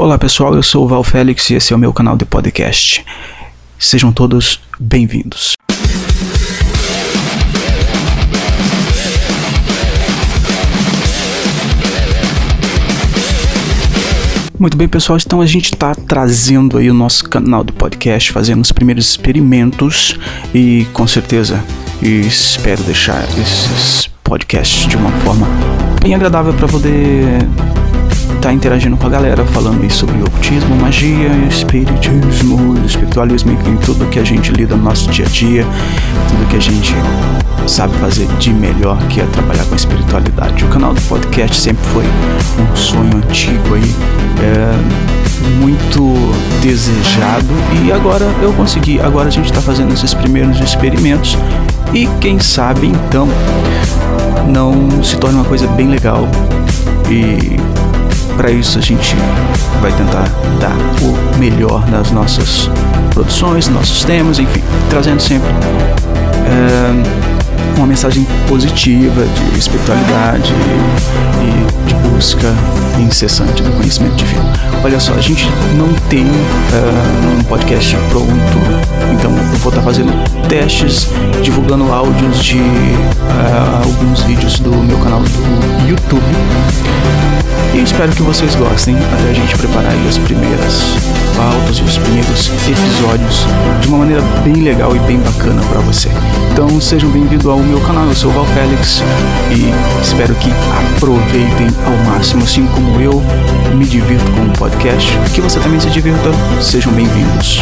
Olá pessoal, eu sou o Val Félix e esse é o meu canal de podcast. Sejam todos bem-vindos. Muito bem, pessoal. Então a gente está trazendo aí o nosso canal de podcast, fazendo os primeiros experimentos e com certeza espero deixar esses podcasts de uma forma bem agradável para poder tá interagindo com a galera, falando aí sobre ocultismo, magia, espiritismo, espiritualismo, enfim, tudo que a gente lida no nosso dia a dia, tudo que a gente sabe fazer de melhor, que é trabalhar com espiritualidade. O canal do podcast sempre foi um sonho antigo aí, é, muito desejado e agora eu consegui. Agora a gente está fazendo esses primeiros experimentos e quem sabe então não se torna uma coisa bem legal e para isso a gente vai tentar dar o melhor nas nossas produções, nossos temas, enfim, trazendo sempre é, uma mensagem positiva de espiritualidade e de busca incessante do conhecimento divino. Olha só, a gente não tem uh, um podcast pronto, então eu vou estar fazendo testes, divulgando áudios de uh, alguns vídeos do meu canal do YouTube e espero que vocês gostem até a gente preparar as primeiras pautas e os primeiros episódios de uma maneira bem legal e bem bacana para você. Então sejam bem-vindos ao meu canal, eu sou o Val Félix e espero que aproveitem ao máximo, assim como eu me divirto com o podcast, que você também se divirta. Sejam bem-vindos.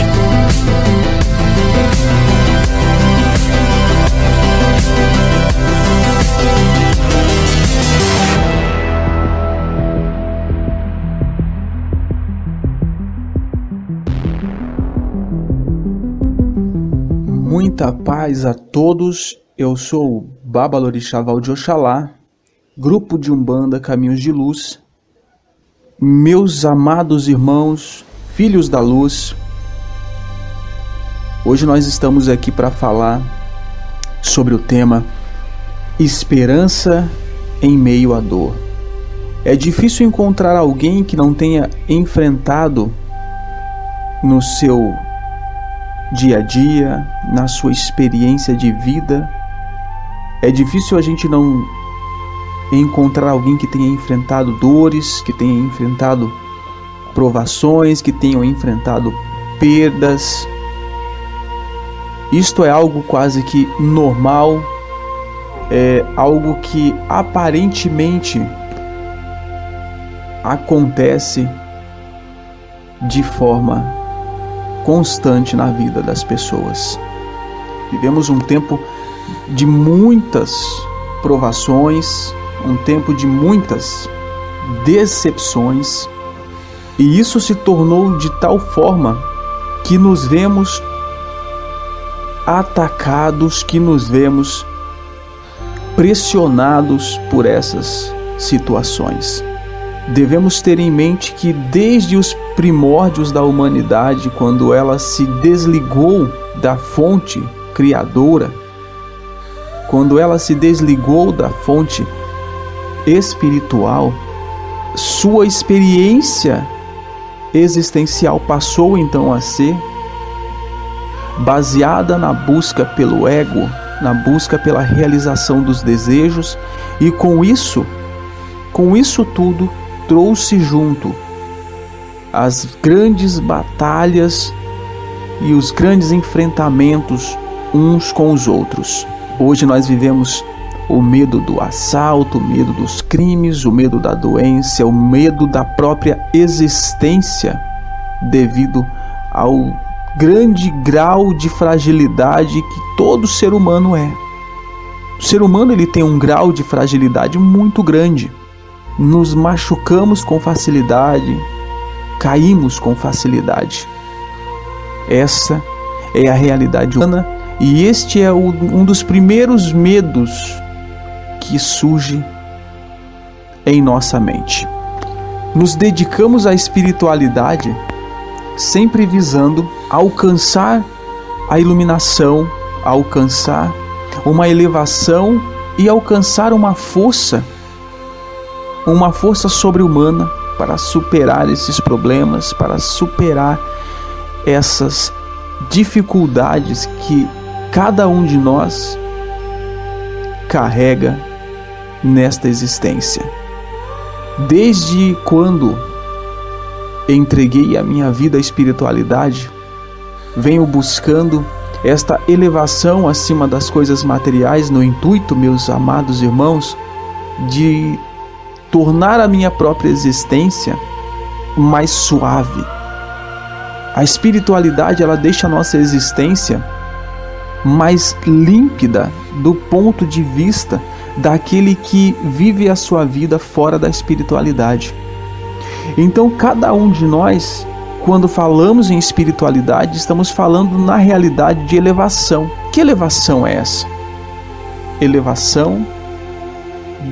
Muita paz a todos. Eu sou o Lorixaval de Oxalá, grupo de Umbanda Caminhos de Luz. Meus amados irmãos, filhos da luz, hoje nós estamos aqui para falar sobre o tema Esperança em meio à dor. É difícil encontrar alguém que não tenha enfrentado no seu dia a dia, na sua experiência de vida. É difícil a gente não encontrar alguém que tenha enfrentado dores, que tenha enfrentado provações, que tenha enfrentado perdas. Isto é algo quase que normal, é algo que aparentemente acontece de forma constante na vida das pessoas. Vivemos um tempo de muitas provações, um tempo de muitas decepções, e isso se tornou de tal forma que nos vemos atacados, que nos vemos pressionados por essas situações. Devemos ter em mente que desde os primórdios da humanidade, quando ela se desligou da fonte criadora, quando ela se desligou da fonte espiritual, sua experiência existencial passou então a ser baseada na busca pelo ego, na busca pela realização dos desejos, e com isso, com isso tudo, trouxe junto as grandes batalhas e os grandes enfrentamentos uns com os outros. Hoje nós vivemos o medo do assalto, o medo dos crimes, o medo da doença, o medo da própria existência devido ao grande grau de fragilidade que todo ser humano é. O ser humano ele tem um grau de fragilidade muito grande nos machucamos com facilidade, caímos com facilidade. Essa é a realidade humana e este é um dos primeiros medos que surge em nossa mente. Nos dedicamos à espiritualidade sempre visando alcançar a iluminação, alcançar uma elevação e alcançar uma força uma força sobre-humana para superar esses problemas, para superar essas dificuldades que cada um de nós carrega nesta existência. Desde quando entreguei a minha vida à espiritualidade, venho buscando esta elevação acima das coisas materiais no intuito, meus amados irmãos, de tornar a minha própria existência mais suave. A espiritualidade ela deixa a nossa existência mais límpida do ponto de vista daquele que vive a sua vida fora da espiritualidade. Então, cada um de nós, quando falamos em espiritualidade, estamos falando na realidade de elevação. Que elevação é essa? Elevação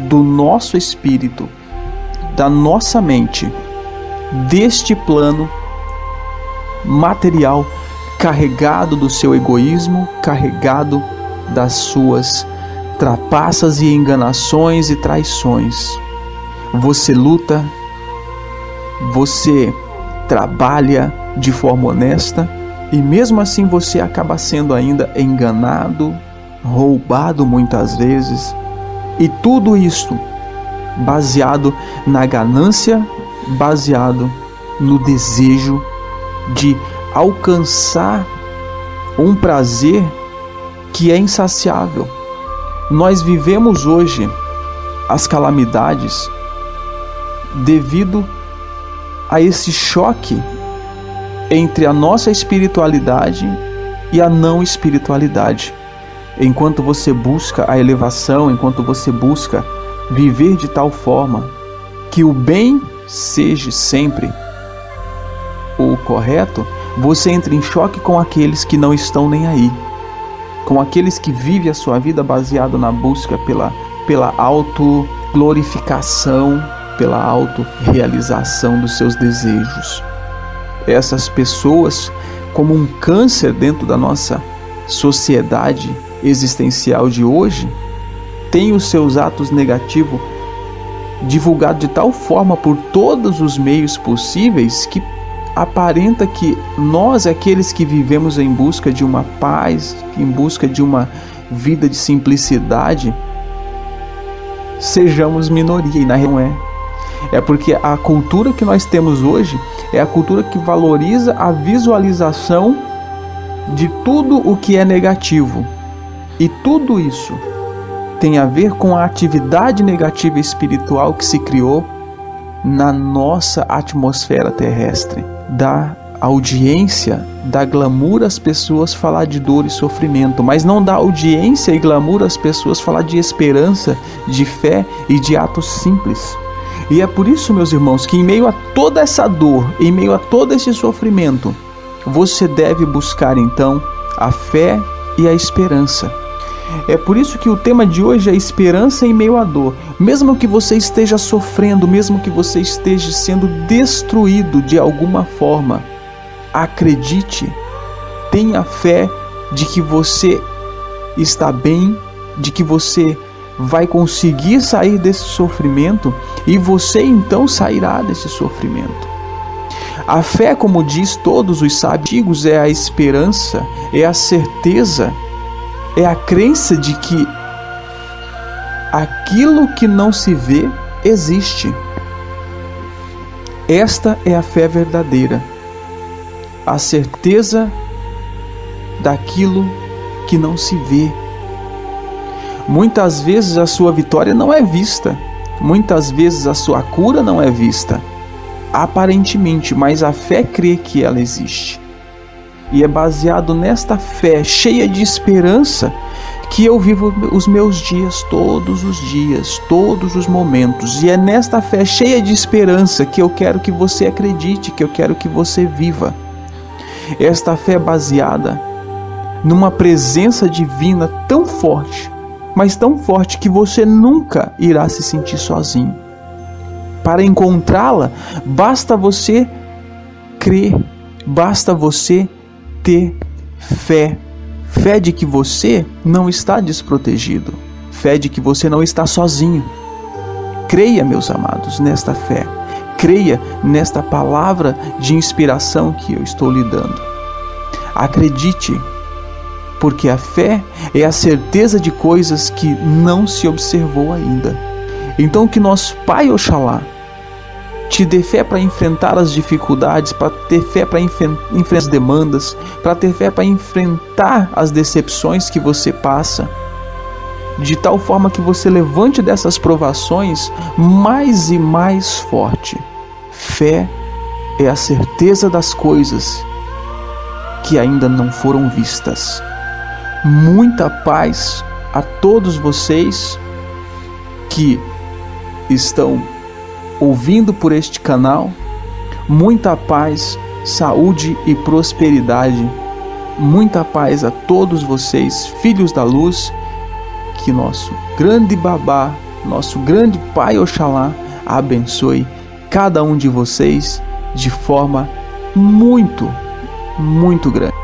do nosso espírito, da nossa mente, deste plano material carregado do seu egoísmo, carregado das suas trapaças e enganações e traições. Você luta, você trabalha de forma honesta e mesmo assim você acaba sendo ainda enganado, roubado muitas vezes, e tudo isto baseado na ganância, baseado no desejo de alcançar um prazer que é insaciável. Nós vivemos hoje as calamidades devido a esse choque entre a nossa espiritualidade e a não espiritualidade. Enquanto você busca a elevação, enquanto você busca viver de tal forma que o bem seja sempre o correto, você entra em choque com aqueles que não estão nem aí, com aqueles que vivem a sua vida baseado na busca pela, pela autoglorificação, pela autorrealização dos seus desejos. Essas pessoas, como um câncer dentro da nossa sociedade existencial de hoje, têm os seus atos negativos divulgados de tal forma por todos os meios possíveis que aparenta que nós, aqueles que vivemos em busca de uma paz, em busca de uma vida de simplicidade, sejamos minoria e na não é. É porque a cultura que nós temos hoje é a cultura que valoriza a visualização de tudo o que é negativo. E tudo isso tem a ver com a atividade negativa espiritual que se criou na nossa atmosfera terrestre dá audiência, dá glamour às pessoas falar de dor e sofrimento, mas não dá audiência e glamour às pessoas falar de esperança, de fé e de atos simples. E é por isso, meus irmãos, que em meio a toda essa dor, em meio a todo esse sofrimento, você deve buscar então a fé e a esperança. É por isso que o tema de hoje é esperança em meio à dor. Mesmo que você esteja sofrendo, mesmo que você esteja sendo destruído de alguma forma, acredite, tenha fé de que você está bem, de que você vai conseguir sair desse sofrimento e você então sairá desse sofrimento. A fé, como diz todos os sábios, é a esperança, é a certeza é a crença de que aquilo que não se vê existe. Esta é a fé verdadeira, a certeza daquilo que não se vê. Muitas vezes a sua vitória não é vista, muitas vezes a sua cura não é vista, aparentemente, mas a fé crê que ela existe. E é baseado nesta fé cheia de esperança que eu vivo os meus dias todos os dias, todos os momentos. E é nesta fé cheia de esperança que eu quero que você acredite, que eu quero que você viva. Esta fé é baseada numa presença divina tão forte, mas tão forte que você nunca irá se sentir sozinho. Para encontrá-la, basta você crer, basta você ter fé. Fé de que você não está desprotegido. Fé de que você não está sozinho. Creia, meus amados, nesta fé. creia nesta palavra de inspiração que eu estou lhe dando. Acredite, porque a fé é a certeza de coisas que não se observou ainda. Então, que nosso Pai Oxalá te dê fé para enfrentar as dificuldades, para ter fé para enfrentar as demandas, para ter fé para enfrentar as decepções que você passa, de tal forma que você levante dessas provações mais e mais forte. Fé é a certeza das coisas que ainda não foram vistas. Muita paz a todos vocês que estão ouvindo por este canal. Muita paz, saúde e prosperidade. Muita paz a todos vocês, filhos da luz. Que nosso grande babá, nosso grande Pai Oxalá, abençoe cada um de vocês de forma muito, muito grande.